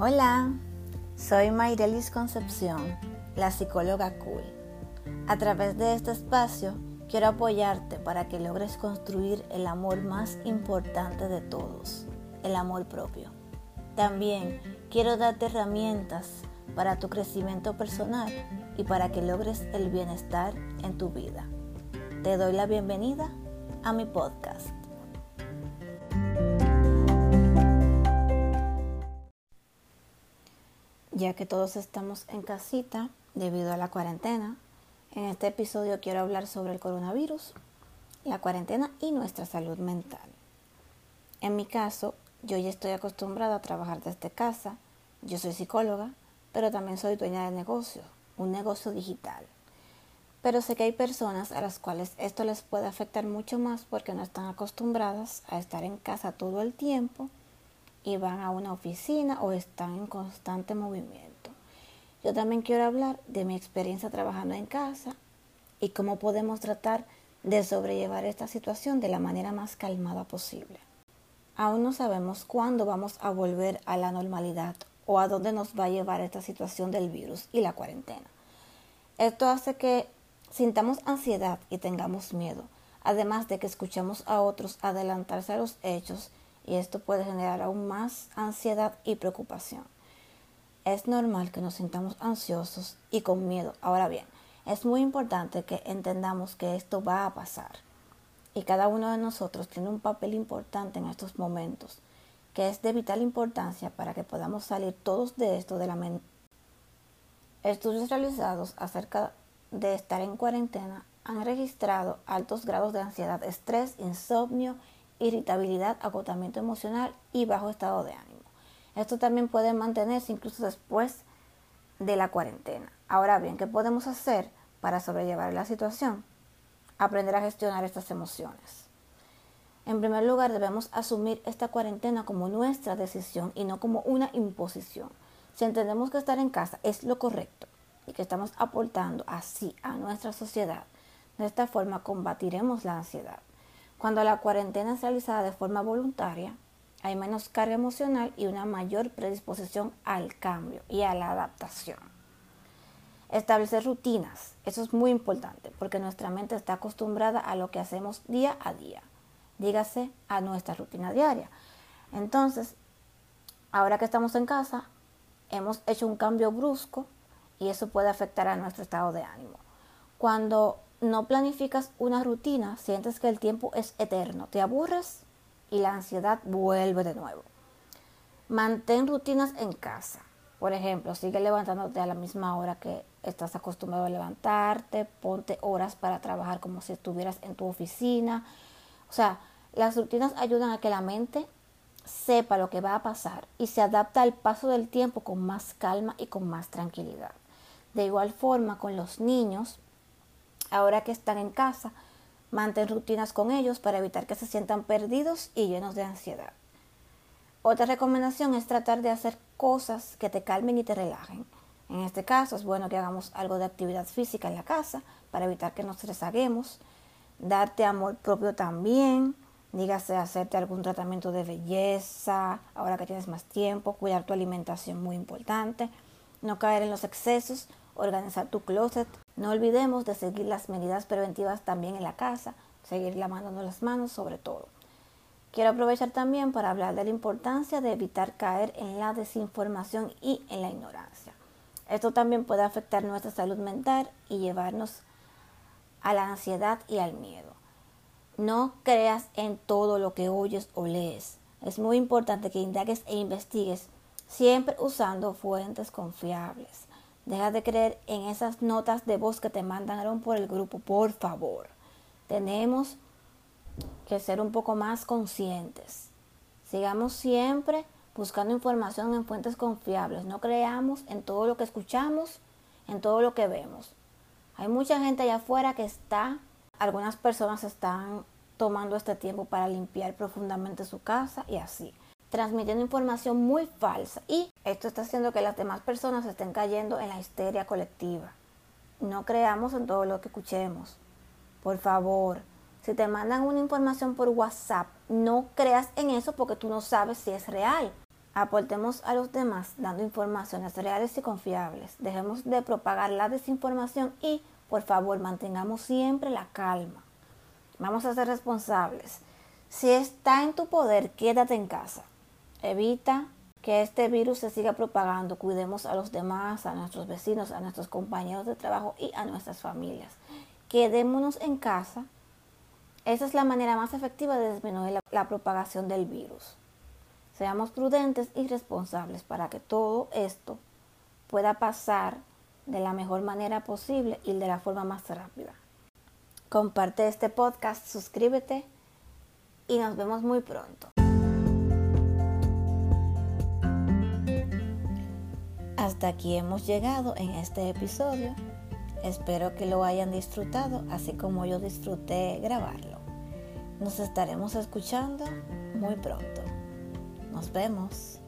Hola, soy Mayrelis Concepción, la psicóloga cool. A través de este espacio quiero apoyarte para que logres construir el amor más importante de todos, el amor propio. También quiero darte herramientas para tu crecimiento personal y para que logres el bienestar en tu vida. Te doy la bienvenida a mi podcast. Ya que todos estamos en casita debido a la cuarentena, en este episodio quiero hablar sobre el coronavirus, la cuarentena y nuestra salud mental. En mi caso, yo ya estoy acostumbrada a trabajar desde casa, yo soy psicóloga, pero también soy dueña de negocio, un negocio digital. Pero sé que hay personas a las cuales esto les puede afectar mucho más porque no están acostumbradas a estar en casa todo el tiempo y van a una oficina o están en constante movimiento. Yo también quiero hablar de mi experiencia trabajando en casa y cómo podemos tratar de sobrellevar esta situación de la manera más calmada posible. Aún no sabemos cuándo vamos a volver a la normalidad o a dónde nos va a llevar esta situación del virus y la cuarentena. Esto hace que sintamos ansiedad y tengamos miedo, además de que escuchamos a otros adelantarse a los hechos y esto puede generar aún más ansiedad y preocupación. Es normal que nos sintamos ansiosos y con miedo. Ahora bien, es muy importante que entendamos que esto va a pasar y cada uno de nosotros tiene un papel importante en estos momentos que es de vital importancia para que podamos salir todos de esto de la mente. Estudios realizados acerca de estar en cuarentena han registrado altos grados de ansiedad, estrés, insomnio irritabilidad, agotamiento emocional y bajo estado de ánimo. Esto también puede mantenerse incluso después de la cuarentena. Ahora bien, ¿qué podemos hacer para sobrellevar la situación? Aprender a gestionar estas emociones. En primer lugar, debemos asumir esta cuarentena como nuestra decisión y no como una imposición. Si entendemos que estar en casa es lo correcto y que estamos aportando así a nuestra sociedad, de esta forma combatiremos la ansiedad. Cuando la cuarentena es realizada de forma voluntaria, hay menos carga emocional y una mayor predisposición al cambio y a la adaptación. Establecer rutinas, eso es muy importante porque nuestra mente está acostumbrada a lo que hacemos día a día, dígase a nuestra rutina diaria. Entonces, ahora que estamos en casa, hemos hecho un cambio brusco y eso puede afectar a nuestro estado de ánimo. Cuando no planificas una rutina, sientes que el tiempo es eterno, te aburres y la ansiedad vuelve de nuevo. Mantén rutinas en casa. Por ejemplo, sigue levantándote a la misma hora que estás acostumbrado a levantarte, ponte horas para trabajar como si estuvieras en tu oficina. O sea, las rutinas ayudan a que la mente sepa lo que va a pasar y se adapta al paso del tiempo con más calma y con más tranquilidad. De igual forma, con los niños, ahora que están en casa, mantén rutinas con ellos para evitar que se sientan perdidos y llenos de ansiedad. Otra recomendación es tratar de hacer cosas que te calmen y te relajen. En este caso es bueno que hagamos algo de actividad física en la casa para evitar que nos rezaguemos, darte amor propio también, dígase hacerte algún tratamiento de belleza, ahora que tienes más tiempo, cuidar tu alimentación muy importante, no caer en los excesos, organizar tu closet, no olvidemos de seguir las medidas preventivas también en la casa, seguir lavándonos las manos sobre todo. Quiero aprovechar también para hablar de la importancia de evitar caer en la desinformación y en la ignorancia. Esto también puede afectar nuestra salud mental y llevarnos a la ansiedad y al miedo. No creas en todo lo que oyes o lees. Es muy importante que indagues e investigues siempre usando fuentes confiables. Deja de creer en esas notas de voz que te mandaron por el grupo, por favor. Tenemos que ser un poco más conscientes. Sigamos siempre buscando información en fuentes confiables. No creamos en todo lo que escuchamos, en todo lo que vemos. Hay mucha gente allá afuera que está, algunas personas están tomando este tiempo para limpiar profundamente su casa y así transmitiendo información muy falsa y esto está haciendo que las demás personas estén cayendo en la histeria colectiva. No creamos en todo lo que escuchemos. Por favor, si te mandan una información por WhatsApp, no creas en eso porque tú no sabes si es real. Aportemos a los demás dando informaciones reales y confiables. Dejemos de propagar la desinformación y, por favor, mantengamos siempre la calma. Vamos a ser responsables. Si está en tu poder, quédate en casa. Evita que este virus se siga propagando. Cuidemos a los demás, a nuestros vecinos, a nuestros compañeros de trabajo y a nuestras familias. Quedémonos en casa. Esa es la manera más efectiva de disminuir la, propagación del virus. Seamos prudentes y responsables para que todo esto pueda pasar de la mejor manera posible y de la forma más rápida. Comparte este podcast, suscríbete y nos vemos muy pronto. Hasta aquí hemos llegado en este episodio. Espero que lo hayan disfrutado, así como yo disfruté grabarlo. Nos estaremos escuchando muy pronto. Nos vemos.